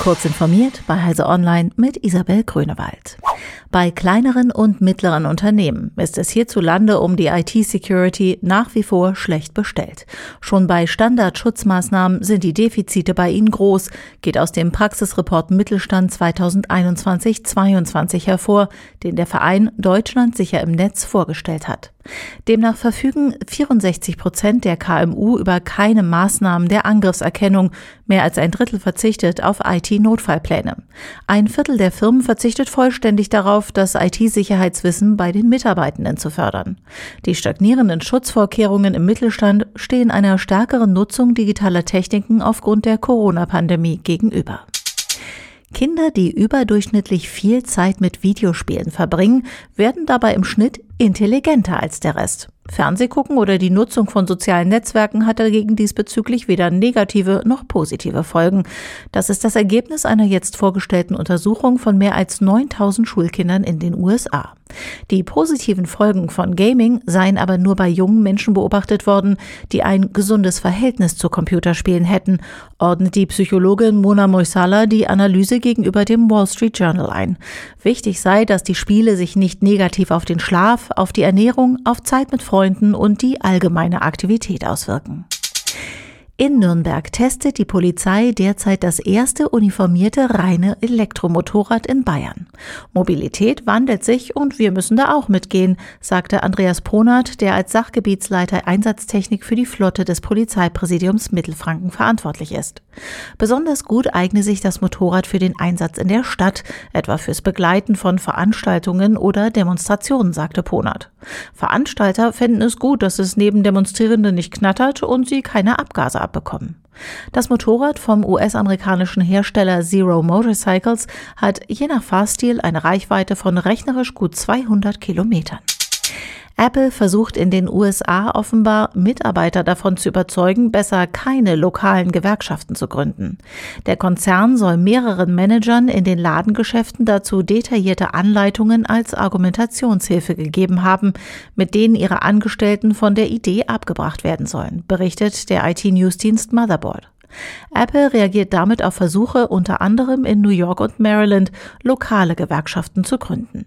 Kurz informiert bei Heise Online mit Isabel Grünewald. Bei kleineren und mittleren Unternehmen ist es hierzulande um die IT-Security nach wie vor schlecht bestellt. Schon bei Standardschutzmaßnahmen sind die Defizite bei ihnen groß, geht aus dem Praxisreport Mittelstand 2021-22 hervor, den der Verein Deutschland sicher im Netz vorgestellt hat. Demnach verfügen 64 Prozent der KMU über keine Maßnahmen der Angriffserkennung. Mehr als ein Drittel verzichtet auf IT-Notfallpläne. Ein Viertel der Firmen verzichtet vollständig darauf, das IT-Sicherheitswissen bei den Mitarbeitenden zu fördern. Die stagnierenden Schutzvorkehrungen im Mittelstand stehen einer stärkeren Nutzung digitaler Techniken aufgrund der Corona-Pandemie gegenüber. Kinder, die überdurchschnittlich viel Zeit mit Videospielen verbringen, werden dabei im Schnitt intelligenter als der Rest. Fernsehgucken oder die Nutzung von sozialen Netzwerken hat dagegen diesbezüglich weder negative noch positive Folgen. Das ist das Ergebnis einer jetzt vorgestellten Untersuchung von mehr als 9000 Schulkindern in den USA. Die positiven Folgen von Gaming seien aber nur bei jungen Menschen beobachtet worden, die ein gesundes Verhältnis zu Computerspielen hätten, ordnet die Psychologin Mona Moisala die Analyse gegenüber dem Wall Street Journal ein. Wichtig sei, dass die Spiele sich nicht negativ auf den Schlaf, auf die Ernährung, auf Zeit mit Freunden und die allgemeine Aktivität auswirken. In Nürnberg testet die Polizei derzeit das erste uniformierte reine Elektromotorrad in Bayern. Mobilität wandelt sich und wir müssen da auch mitgehen, sagte Andreas Ponert, der als Sachgebietsleiter Einsatztechnik für die Flotte des Polizeipräsidiums Mittelfranken verantwortlich ist. Besonders gut eigne sich das Motorrad für den Einsatz in der Stadt, etwa fürs Begleiten von Veranstaltungen oder Demonstrationen, sagte Ponert. Veranstalter fänden es gut, dass es neben Demonstrierenden nicht knattert und sie keine Abgase abbekommen. Das Motorrad vom US-amerikanischen Hersteller Zero Motorcycles hat je nach Fahrstil eine Reichweite von rechnerisch gut 200 Kilometern. Apple versucht in den USA offenbar Mitarbeiter davon zu überzeugen, besser keine lokalen Gewerkschaften zu gründen. Der Konzern soll mehreren Managern in den Ladengeschäften dazu detaillierte Anleitungen als Argumentationshilfe gegeben haben, mit denen ihre Angestellten von der Idee abgebracht werden sollen, berichtet der IT-Newsdienst Motherboard. Apple reagiert damit auf Versuche unter anderem in New York und Maryland, lokale Gewerkschaften zu gründen.